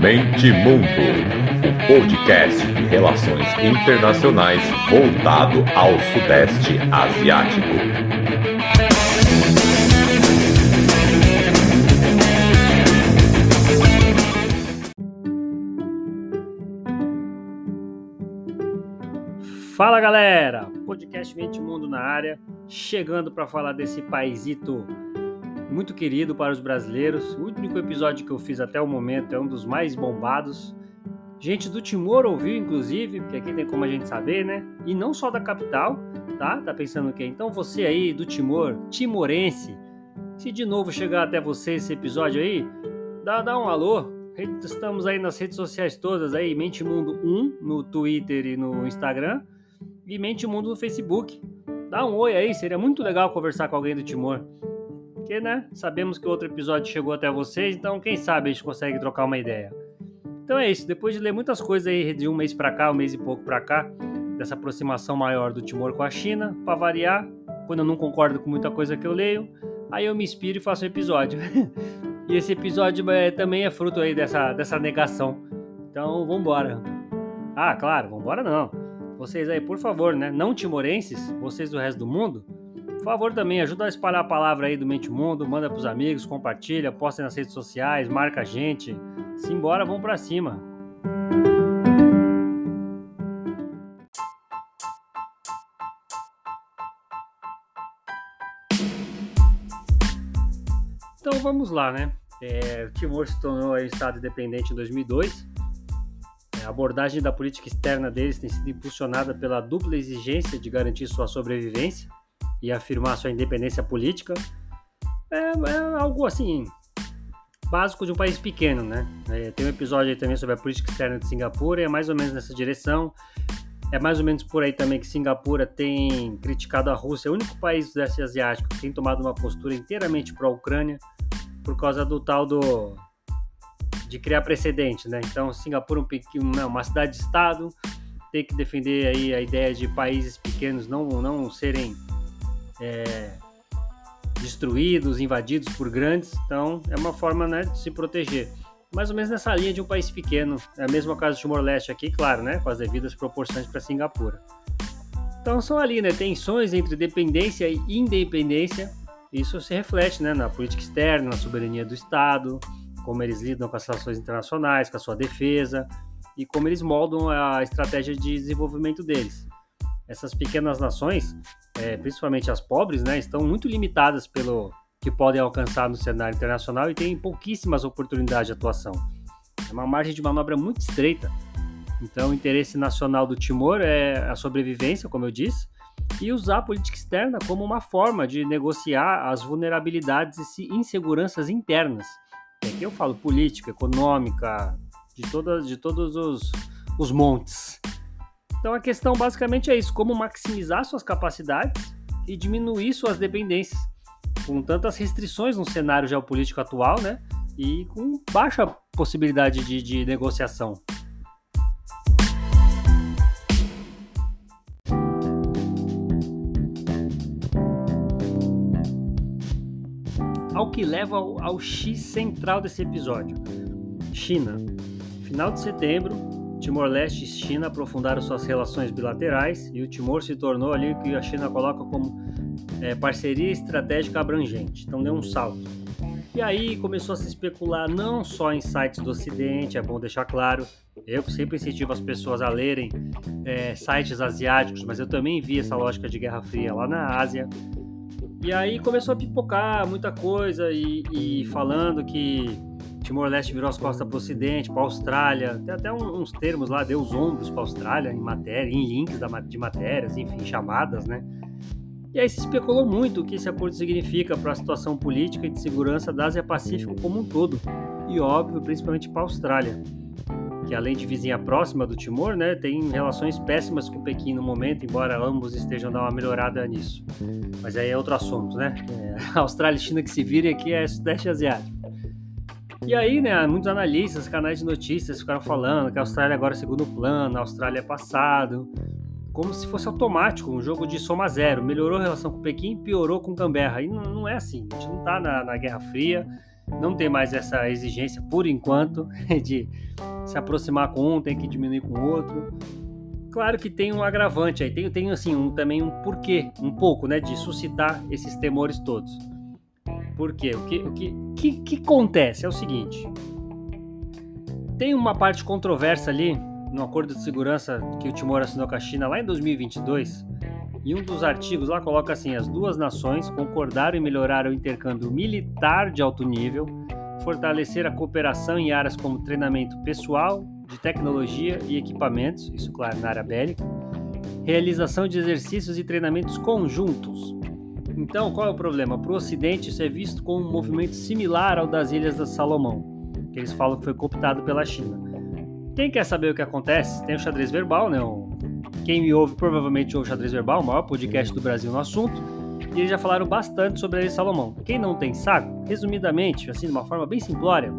Mente Mundo, o podcast de relações internacionais voltado ao Sudeste Asiático. Fala galera, podcast Mente Mundo na área, chegando para falar desse paísito muito querido para os brasileiros. O único episódio que eu fiz até o momento é um dos mais bombados. Gente do Timor ouviu, inclusive, porque aqui tem como a gente saber, né? E não só da capital, tá? Tá pensando o quê? Então você aí do Timor, timorense, se de novo chegar até você esse episódio aí, dá, dá um alô. Estamos aí nas redes sociais todas aí, Mente Mundo 1 no Twitter e no Instagram e Mente Mundo no Facebook. Dá um oi aí, seria muito legal conversar com alguém do Timor porque, né, sabemos que o outro episódio chegou até vocês, então quem sabe a gente consegue trocar uma ideia. Então é isso, depois de ler muitas coisas aí de um mês para cá, um mês e pouco para cá, dessa aproximação maior do Timor com a China, para variar, quando eu não concordo com muita coisa que eu leio, aí eu me inspiro e faço um episódio. e esse episódio é, também é fruto aí dessa, dessa negação. Então, vambora. Ah, claro, vambora não. Vocês aí, por favor, né, não timorenses, vocês do resto do mundo, por favor, também ajuda a espalhar a palavra aí do Mente Mundo, manda pros amigos, compartilha, posta nas redes sociais, marca a gente. Simbora, vamos para cima. Então vamos lá, né? É, o Timor se tornou um Estado independente em 2002. É, a abordagem da política externa deles tem sido impulsionada pela dupla exigência de garantir sua sobrevivência e afirmar sua independência política é, é algo assim básico de um país pequeno, né? É, tem um episódio aí também sobre a política externa de Singapura, e é mais ou menos nessa direção. É mais ou menos por aí também que Singapura tem criticado a Rússia, é o único país do Sudeste Asiático que tem tomado uma postura inteiramente pró-Ucrânia por causa do tal do de criar precedente, né? Então, Singapura é um, uma cidade-estado tem que defender aí a ideia de países pequenos não não serem é, destruídos, invadidos por grandes. Então, é uma forma né, de se proteger. Mais ou menos nessa linha de um país pequeno. É a mesma caso do Timor-Leste aqui, claro, né, com as devidas proporções para Singapura. Então, são ali né, tensões entre dependência e independência. Isso se reflete né, na política externa, na soberania do Estado, como eles lidam com as relações internacionais, com a sua defesa e como eles moldam a estratégia de desenvolvimento deles. Essas pequenas nações é, principalmente as pobres, né, estão muito limitadas pelo que podem alcançar no cenário internacional e têm pouquíssimas oportunidades de atuação. É uma margem de manobra muito estreita. Então, o interesse nacional do Timor é a sobrevivência, como eu disse, e usar a política externa como uma forma de negociar as vulnerabilidades e inseguranças internas. E aqui eu falo política, econômica, de, todas, de todos os, os montes. Então a questão basicamente é isso: como maximizar suas capacidades e diminuir suas dependências, com tantas restrições no cenário geopolítico atual, né? E com baixa possibilidade de, de negociação. Ao que leva ao, ao X central desse episódio: China. Final de setembro, Timor-Leste e China aprofundaram suas relações bilaterais e o Timor se tornou ali o que a China coloca como é, parceria estratégica abrangente. Então deu um salto. E aí começou a se especular não só em sites do Ocidente, é bom deixar claro. Eu sempre incentivo as pessoas a lerem é, sites asiáticos, mas eu também vi essa lógica de Guerra Fria lá na Ásia. E aí começou a pipocar muita coisa e, e falando que Timor-Leste virou as costas para o Ocidente, para a Austrália, tem até uns termos lá, deu os ombros para a Austrália em matéria, em links de matérias, enfim, chamadas, né? E aí se especulou muito o que esse acordo significa para a situação política e de segurança da Ásia-Pacífico como um todo, e óbvio, principalmente para a Austrália, que além de vizinha próxima do Timor, né, tem relações péssimas com Pequim no momento, embora ambos estejam dando uma melhorada nisso. Mas aí é outro assunto, né? É, Austrália e China que se virem aqui é Sudeste Asiático. E aí, né, muitos analistas, canais de notícias ficaram falando que a Austrália agora é segundo plano, a Austrália é passado, como se fosse automático, um jogo de soma zero. Melhorou a relação com Pequim, piorou com Canberra. E não, não é assim, a gente não está na, na, Guerra Fria não tem mais essa exigência, por enquanto, de se aproximar com um, tem que diminuir com o outro. Claro que tem um agravante aí, tem, tem assim, um, também um porquê, um pouco, né, de suscitar esses temores todos. Por quê? O que, o que, que, que acontece? É o seguinte, tem uma parte controversa ali no acordo de segurança que o Timor assinou com a China lá em 2022, e um dos artigos lá coloca assim: as duas nações concordaram em melhorar o intercâmbio militar de alto nível, fortalecer a cooperação em áreas como treinamento pessoal, de tecnologia e equipamentos, isso claro na área bélica, realização de exercícios e treinamentos conjuntos. Então, qual é o problema? Para o Ocidente, isso é visto como um movimento similar ao das Ilhas da Salomão, que eles falam que foi cooptado pela China. Quem quer saber o que acontece, tem o xadrez verbal, né? O quem me ouve provavelmente ouve Xadrez Verbal, o maior podcast do Brasil no assunto, e eles já falaram bastante sobre a Ilha Salomão. Quem não tem sabe, resumidamente, assim de uma forma bem simplória,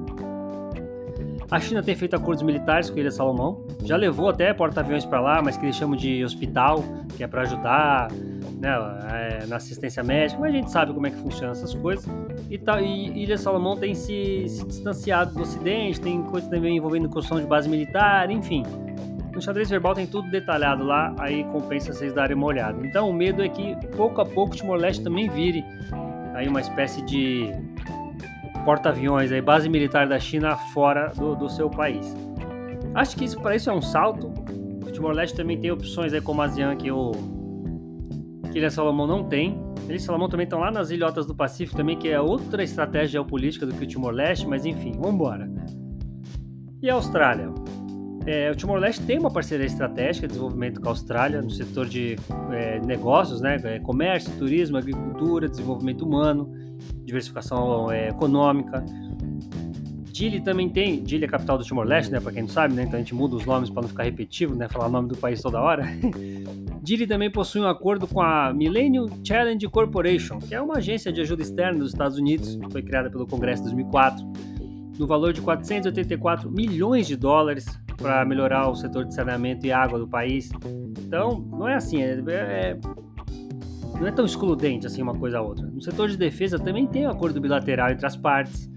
a China tem feito acordos militares com a Ilha Salomão, já levou até porta-aviões para lá, mas que eles chamam de hospital, que é para ajudar né, é, na assistência médica, mas a gente sabe como é que funcionam essas coisas. E, tá, e Ilha Salomão tem se, se distanciado do Ocidente, tem coisas também envolvendo construção de base militar, enfim. No xadrez verbal tem tudo detalhado lá, aí compensa vocês darem uma olhada. Então o medo é que pouco a pouco Timor-Leste também vire aí uma espécie de porta-aviões, aí base militar da China fora do, do seu país. Acho que isso para isso é um salto. O Timor-Leste também tem opções aí como a ASEAN que o que Ilha Salomão não tem. Ilha Salomão também estão lá nas ilhotas do Pacífico também, que é outra estratégia geopolítica do que o Timor-Leste, mas enfim, vamos embora. E a Austrália? É, o Timor-Leste tem uma parceria estratégica de desenvolvimento com a Austrália no setor de é, negócios, né, é, comércio, turismo, agricultura, desenvolvimento humano, diversificação é, econômica. Dili também tem, Dili é a capital do Timor-Leste, né, para quem não sabe, né, então a gente muda os nomes para não ficar repetitivo, né, falar o nome do país toda hora. Dili também possui um acordo com a Millennium Challenge Corporation, que é uma agência de ajuda externa dos Estados Unidos, que foi criada pelo Congresso em 2004, no valor de 484 milhões de dólares para melhorar o setor de saneamento e água do país. Então, não é assim, é, é, não é tão excludente assim uma coisa a outra. No setor de defesa também tem um acordo bilateral entre as partes.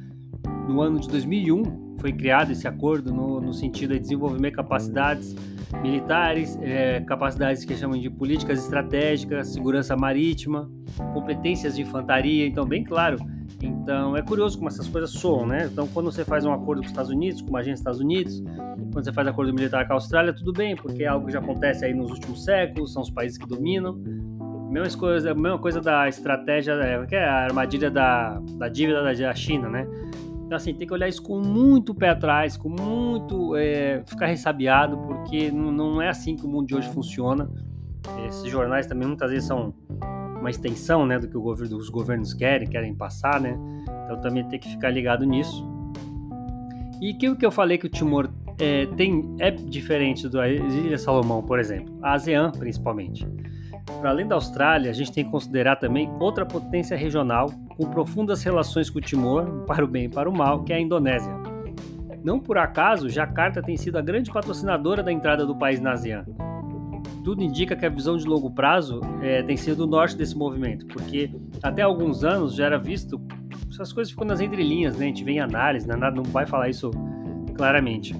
No ano de 2001 foi criado esse acordo no, no sentido de desenvolver capacidades militares, é, capacidades que chamam de políticas estratégicas, segurança marítima, competências de infantaria. Então, bem claro, então é curioso como essas coisas soam, né? Então quando você faz um acordo com os Estados Unidos, com uma agência dos Estados Unidos, quando você faz acordo militar com a Austrália, tudo bem, porque é algo que já acontece aí nos últimos séculos, são os países que dominam. Mesma coisa, mesma coisa da estratégia, é, que é a armadilha da, da dívida da China, né? Então, assim, tem que olhar isso com muito pé atrás, com muito. É, ficar ressabiado, porque não, não é assim que o mundo de hoje funciona. Esses jornais também muitas vezes são uma extensão né, do que governo, os governos querem, querem passar, né? Então também tem que ficar ligado nisso. E aquilo que eu falei que o Timor é, tem, é diferente da Ilha Salomão, por exemplo, a ASEAN principalmente. Para além da Austrália, a gente tem que considerar também outra potência regional com profundas relações com o Timor, para o bem e para o mal, que é a Indonésia. Não por acaso, Jakarta tem sido a grande patrocinadora da entrada do país na ASEAN tudo indica que a visão de longo prazo é, tem sido o norte desse movimento, porque até alguns anos já era visto, essas coisas ficam nas entrelinhas, né? A gente vem em análise, né? Não vai falar isso claramente.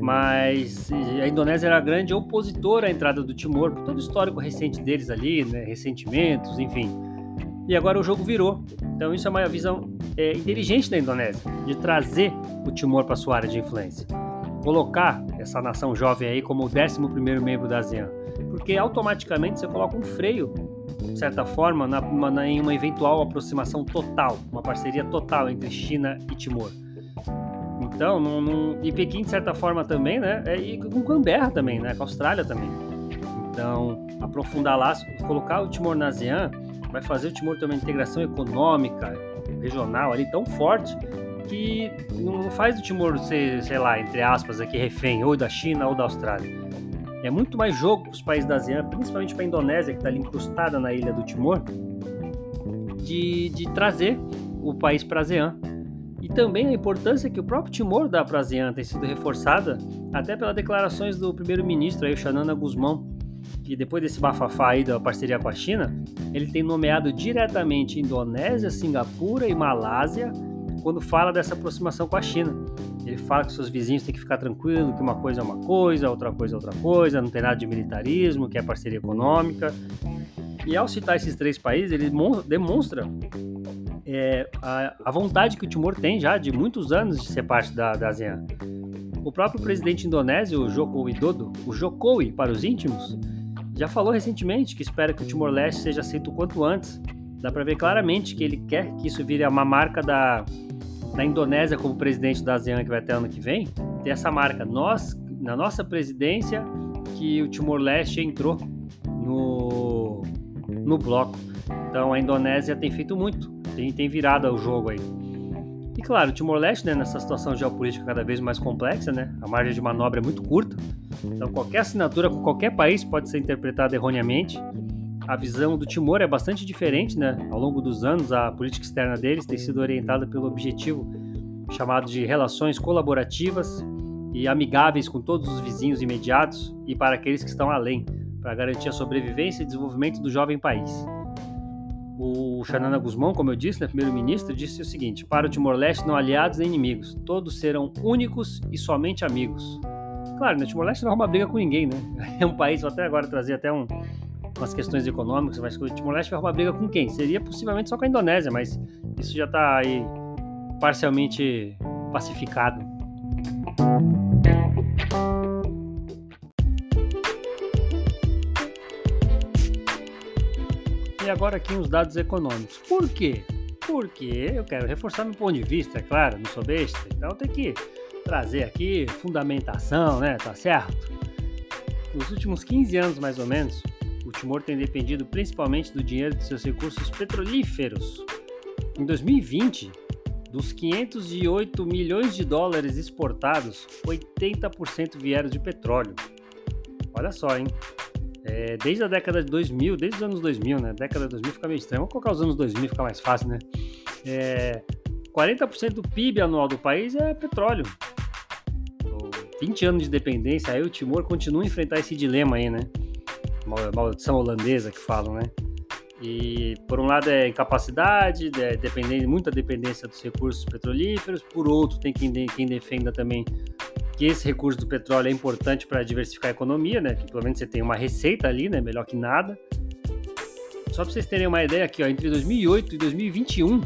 Mas a Indonésia era a grande opositora à entrada do Timor, por todo o histórico recente deles ali, né? ressentimentos, enfim. E agora o jogo virou. Então isso é uma visão é, inteligente da Indonésia, de trazer o Timor para sua área de influência. Colocar essa nação jovem aí como o 11 primeiro membro da ASEAN porque automaticamente você coloca um freio, de certa forma, na, na, em uma eventual aproximação total, uma parceria total entre China e Timor. Então, não, não, e Pequim, de certa forma, também, né? É, e com Canberra também, né? Com a Austrália também. Então, aprofundar lá, colocar o Timor na ASEAN, vai fazer o Timor ter uma integração econômica, regional ali tão forte que não faz o Timor ser, sei lá, entre aspas, aqui refém ou da China ou da Austrália. É muito mais jogo para os países da ASEAN, principalmente para a Indonésia, que está ali incrustada na ilha do Timor, de, de trazer o país para a ASEAN. E também a importância que o próprio Timor dá para a ASEAN tem sido reforçada até pelas declarações do primeiro-ministro, o Xanana Guzmão, que depois desse bafafá aí da parceria com a China, ele tem nomeado diretamente Indonésia, Singapura e Malásia quando fala dessa aproximação com a China. Ele fala que seus vizinhos têm que ficar tranquilo, que uma coisa é uma coisa, outra coisa é outra coisa, não tem nada de militarismo, que é parceria econômica. E ao citar esses três países, ele demonstra é, a, a, vontade que o Timor tem já de muitos anos de ser parte da, da ASEAN. O próprio presidente indonésio, o Joko Widodo, o Jokowi para os íntimos, já falou recentemente que espera que o Timor-Leste seja aceito o quanto antes. Dá para ver claramente que ele quer que isso vire uma marca da, da Indonésia como presidente da ASEAN que vai ter ano que vem, ter essa marca. Nós, na nossa presidência, que o Timor-Leste entrou no, no bloco. Então a Indonésia tem feito muito, tem, tem virado o jogo aí. E claro, o Timor-Leste, né, nessa situação geopolítica cada vez mais complexa, né, a margem de manobra é muito curta. Então, qualquer assinatura com qualquer país pode ser interpretada erroneamente. A visão do Timor é bastante diferente, né? Ao longo dos anos, a política externa deles tem sido orientada pelo objetivo chamado de relações colaborativas e amigáveis com todos os vizinhos imediatos e para aqueles que estão além, para garantir a sobrevivência e desenvolvimento do jovem país. O Xanana Guzmão, como eu disse, né, primeiro-ministro, disse o seguinte: para o Timor-Leste não aliados nem inimigos, todos serão únicos e somente amigos. Claro, né, Timor-Leste não é uma briga com ninguém, né? É um país, vou até agora trazer até um, umas questões econômicas, mas o Timor-Leste vai arrumar briga com quem? Seria possivelmente só com a Indonésia, mas isso já está aí parcialmente pacificado. E agora aqui uns dados econômicos. Por quê? Porque eu quero reforçar meu ponto de vista, é claro, não sou besta, então tem que trazer aqui fundamentação, né? Tá certo? Nos últimos 15 anos, mais ou menos, o Timor tem dependido principalmente do dinheiro de seus recursos petrolíferos. Em 2020, dos 508 milhões de dólares exportados, 80% vieram de petróleo. Olha só, hein? É, desde a década de 2000, desde os anos 2000, né? Década de 2000 fica meio estranho. Vamos colocar os anos 2000, fica mais fácil, né? É, 40% do PIB anual do país é petróleo. 20 anos de dependência, aí o Timor continua a enfrentar esse dilema aí, né? Maldição holandesa que falam, né? E por um lado é incapacidade, é dependente, muita dependência dos recursos petrolíferos, por outro tem quem, quem defenda também que esse recurso do petróleo é importante para diversificar a economia, né? Que pelo menos você tem uma receita ali, né? Melhor que nada. Só para vocês terem uma ideia aqui, ó, entre 2008 e 2021,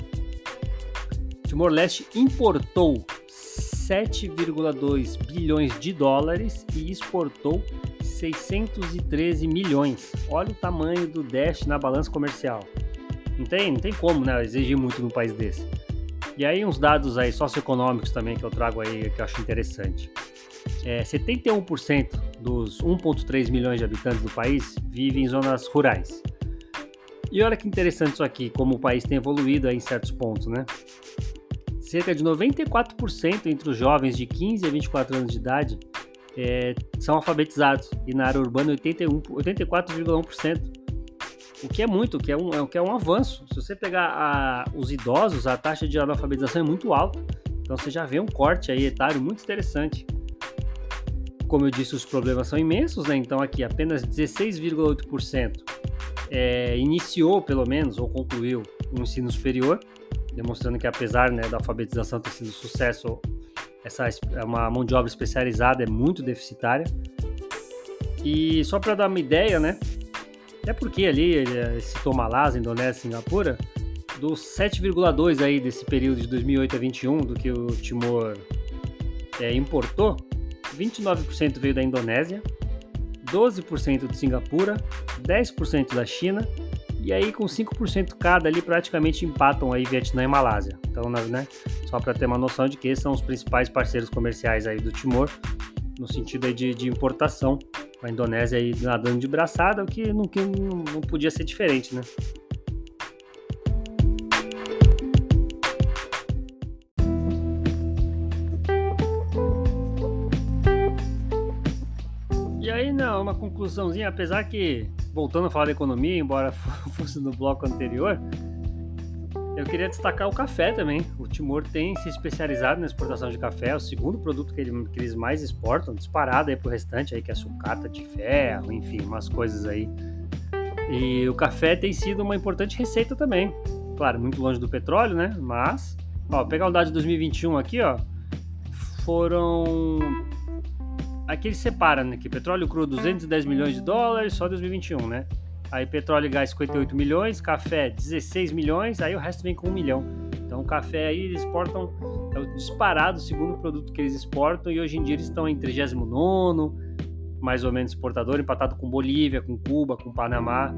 Timor-Leste importou 7,2 bilhões de dólares e exportou 613 milhões. Olha o tamanho do Dash na balança comercial. Não tem, não tem como, né, exigir muito num país desse. E aí uns dados aí socioeconômicos também que eu trago aí que eu acho interessante. É, 71% dos 1,3 milhões de habitantes do país vivem em zonas rurais. E olha que interessante isso aqui, como o país tem evoluído em certos pontos, né? Cerca de 94% entre os jovens de 15 a 24 anos de idade é, são alfabetizados e na área urbana 84,1%. O que é muito, o que é um, o que é um avanço. Se você pegar a, os idosos, a taxa de analfabetização é muito alta. Então você já vê um corte aí etário muito interessante. Como eu disse, os problemas são imensos, né? Então aqui apenas 16,8% é, iniciou, pelo menos, ou concluiu o um ensino superior, demonstrando que apesar né, da alfabetização ter sido sucesso, essa é uma mão de obra especializada é muito deficitária. E só para dar uma ideia, né? É porque ali, esse Tomalás, Indonésia, Singapura, dos 7,2 aí desse período de 2008 a 21 do que o Timor é, importou, 29% veio da Indonésia, 12% de Singapura, 10% da China e aí com 5% cada ali praticamente empatam aí Vietnã e Malásia. Então, né, só para ter uma noção de que esses são os principais parceiros comerciais aí do Timor no sentido aí de, de importação a Indonésia aí nadando de braçada, o que não, que não podia ser diferente, né? E aí, não, uma conclusãozinha, apesar que, voltando a falar da economia, embora fosse no bloco anterior, eu queria destacar o café também. O Timor tem se especializado na exportação de café, é o segundo produto que, ele, que eles mais exportam, disparado aí pro restante aí, que é sucata de ferro, enfim, umas coisas aí. E o café tem sido uma importante receita também. Claro, muito longe do petróleo, né? Mas Ó, pegar o dado de 2021 aqui, ó, foram aqui ele separa, né, que petróleo cru 210 milhões de dólares só 2021, né? Aí petróleo e gás 58 milhões, café 16 milhões, aí o resto vem com 1 milhão. Então o café aí eles exportam, é o disparado segundo produto que eles exportam e hoje em dia eles estão em 39 mais ou menos exportador, empatado com Bolívia, com Cuba, com Panamá.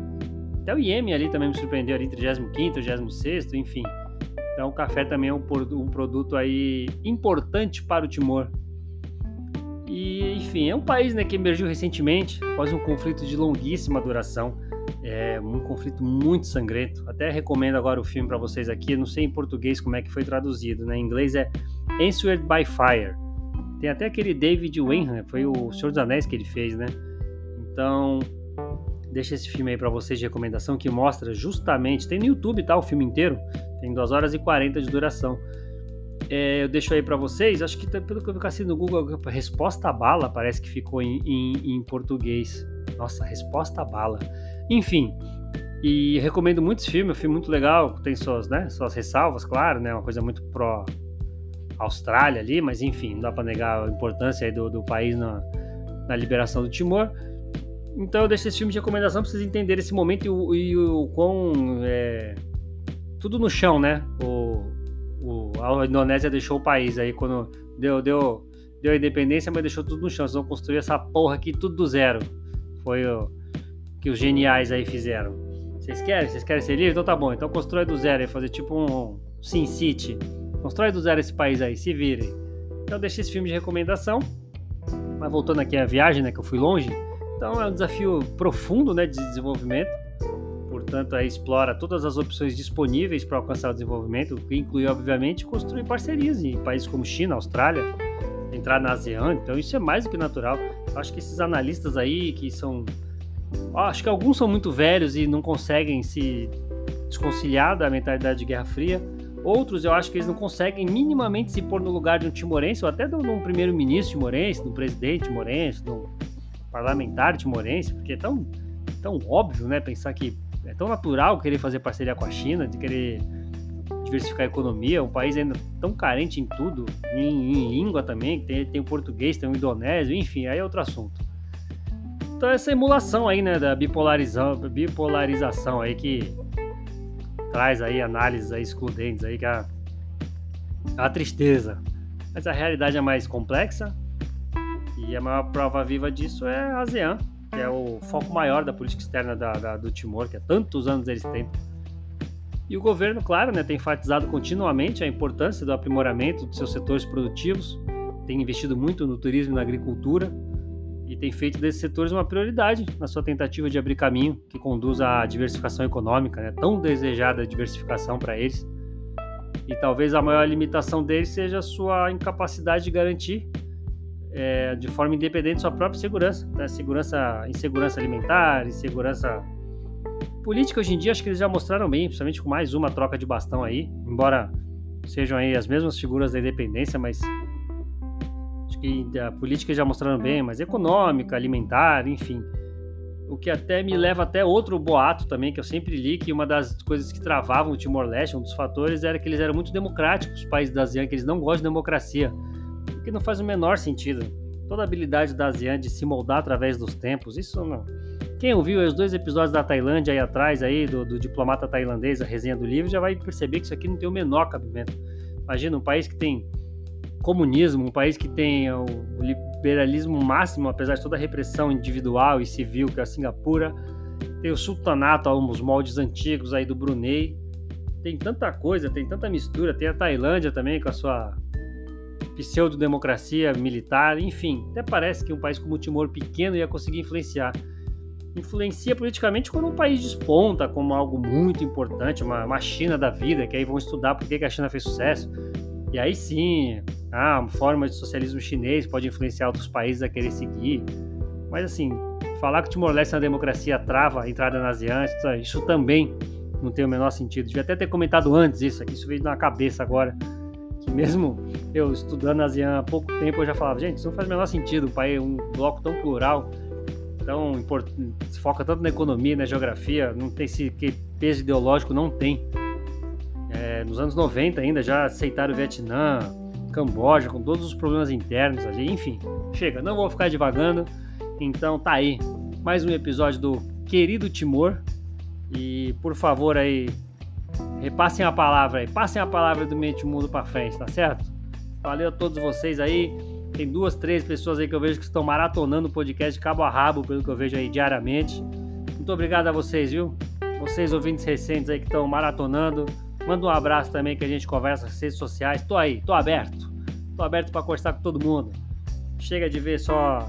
Até o Iêmen ali também me surpreendeu ali em 35 36 enfim. Então o café também é um, um produto aí importante para o Timor. E, enfim, é um país né, que emergiu recentemente após um conflito de longuíssima duração. É um conflito muito sangrento. Até recomendo agora o filme para vocês aqui. não sei em português como é que foi traduzido. Né? Em inglês é Answered by Fire. Tem até aquele David Wenham, foi o Senhor dos Anéis que ele fez, né? Então, deixa esse filme aí para vocês de recomendação que mostra justamente. Tem no YouTube, tá? O filme inteiro. Tem 2 horas e 40 de duração. É, eu deixo aí para vocês. Acho que pelo que eu vi assim no Google, resposta bala parece que ficou em, em, em português. Nossa, resposta bala. Enfim, e recomendo muitos filmes, é um filme muito legal, tem suas, né, suas ressalvas, claro, né, uma coisa muito pró Austrália ali, mas enfim, não dá para negar a importância do, do país na, na, liberação do Timor. Então eu deixo esse filme de recomendação para vocês entenderem esse momento e o, e o quão é, tudo no chão, né? O, o, a Indonésia deixou o país aí quando deu, deu, deu a independência, mas deixou tudo no chão. Vocês vão construir essa porra aqui tudo do zero. Foi o que os geniais aí fizeram. Vocês querem? Vocês querem ser livres? Então tá bom. Então constrói do zero e fazer tipo um Sin City. Constrói do zero esse país aí, se virem. Então deixei esse filme de recomendação. Mas voltando aqui à viagem, né, que eu fui longe. Então é um desafio profundo, né, de desenvolvimento. Portanto, aí explora todas as opções disponíveis para alcançar o desenvolvimento, que inclui, obviamente, construir parcerias em países como China, Austrália, entrar na ASEAN. Então isso é mais do que natural. Acho que esses analistas aí que são Acho que alguns são muito velhos e não conseguem se desconciliar da mentalidade de Guerra Fria. Outros eu acho que eles não conseguem minimamente se pôr no lugar de um timorense, ou até de um primeiro-ministro timorense, de um presidente timorense, de um parlamentar timorense, porque é tão, tão óbvio, né? Pensar que é tão natural querer fazer parceria com a China, de querer diversificar a economia, um país ainda tão carente em tudo, em, em língua também, tem, tem o português, tem o indonésio, enfim, aí é outro assunto. Então essa emulação aí, né, da bipolarização, bipolarização aí que traz aí análises aí excludentes aí que é a, a tristeza. Mas a realidade é mais complexa e a maior prova viva disso é a ASEAN, que é o foco maior da política externa da, da, do Timor, que há tantos anos eles têm. E o governo, claro, né, tem enfatizado continuamente a importância do aprimoramento dos seus setores produtivos, tem investido muito no turismo e na agricultura, e tem feito desses setores uma prioridade na sua tentativa de abrir caminho que conduz à diversificação econômica, né? tão desejada diversificação para eles. E talvez a maior limitação deles seja a sua incapacidade de garantir é, de forma independente sua própria segurança, né? segurança, insegurança alimentar, insegurança política hoje em dia acho que eles já mostraram bem, principalmente com mais uma troca de bastão aí, embora sejam aí as mesmas figuras da independência, mas que a política já mostraram bem, mas econômica, alimentar, enfim. O que até me leva até outro boato também, que eu sempre li, que uma das coisas que travavam o Timor-Leste, um dos fatores, era que eles eram muito democráticos, os países da ASEAN, que eles não gostam de democracia. O que não faz o menor sentido. Toda a habilidade da ASEAN de se moldar através dos tempos, isso não. Quem ouviu os dois episódios da Tailândia aí atrás, aí, do, do diplomata tailandês, a resenha do livro, já vai perceber que isso aqui não tem o menor cabimento. Imagina um país que tem comunismo, um país que tem o liberalismo máximo, apesar de toda a repressão individual e civil que é a Singapura, tem o sultanato aos moldes antigos aí do Brunei, tem tanta coisa, tem tanta mistura, tem a Tailândia também com a sua pseudo-democracia militar, enfim, até parece que um país como o Timor pequeno ia conseguir influenciar. Influencia politicamente quando um país desponta como algo muito importante, uma, uma China da vida, que aí vão estudar por que a China fez sucesso. E aí sim, ah, uma forma de socialismo chinês pode influenciar outros países a querer seguir. Mas assim, falar que o Timor-Leste na democracia trava a entrada na ASEAN, isso também não tem o menor sentido. Devia até ter comentado antes isso aqui, isso veio na cabeça agora. Que mesmo eu estudando ASEAN há pouco tempo, eu já falava, gente, isso não faz o menor sentido, um país, um bloco tão plural, tão se foca tanto na economia, na geografia, não tem esse peso ideológico, não tem é, nos anos 90 ainda, já aceitaram o Vietnã, Camboja, com todos os problemas internos ali, enfim. Chega, não vou ficar divagando. Então tá aí, mais um episódio do Querido Timor. E por favor aí, repassem a palavra aí, passem a palavra do Mente Mundo para frente, tá certo? Valeu a todos vocês aí. Tem duas, três pessoas aí que eu vejo que estão maratonando o podcast de cabo a rabo, pelo que eu vejo aí diariamente. Muito obrigado a vocês, viu? Vocês ouvintes recentes aí que estão maratonando. Manda um abraço também que a gente conversa nas redes sociais. Tô aí, tô aberto. Tô aberto para conversar com todo mundo. Chega de ver só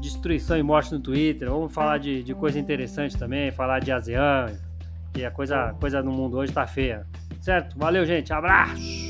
destruição e morte no Twitter. Vamos falar de, de coisa interessante também, falar de ASEAN, que a coisa, coisa no mundo hoje tá feia. Certo? Valeu, gente. Abraço!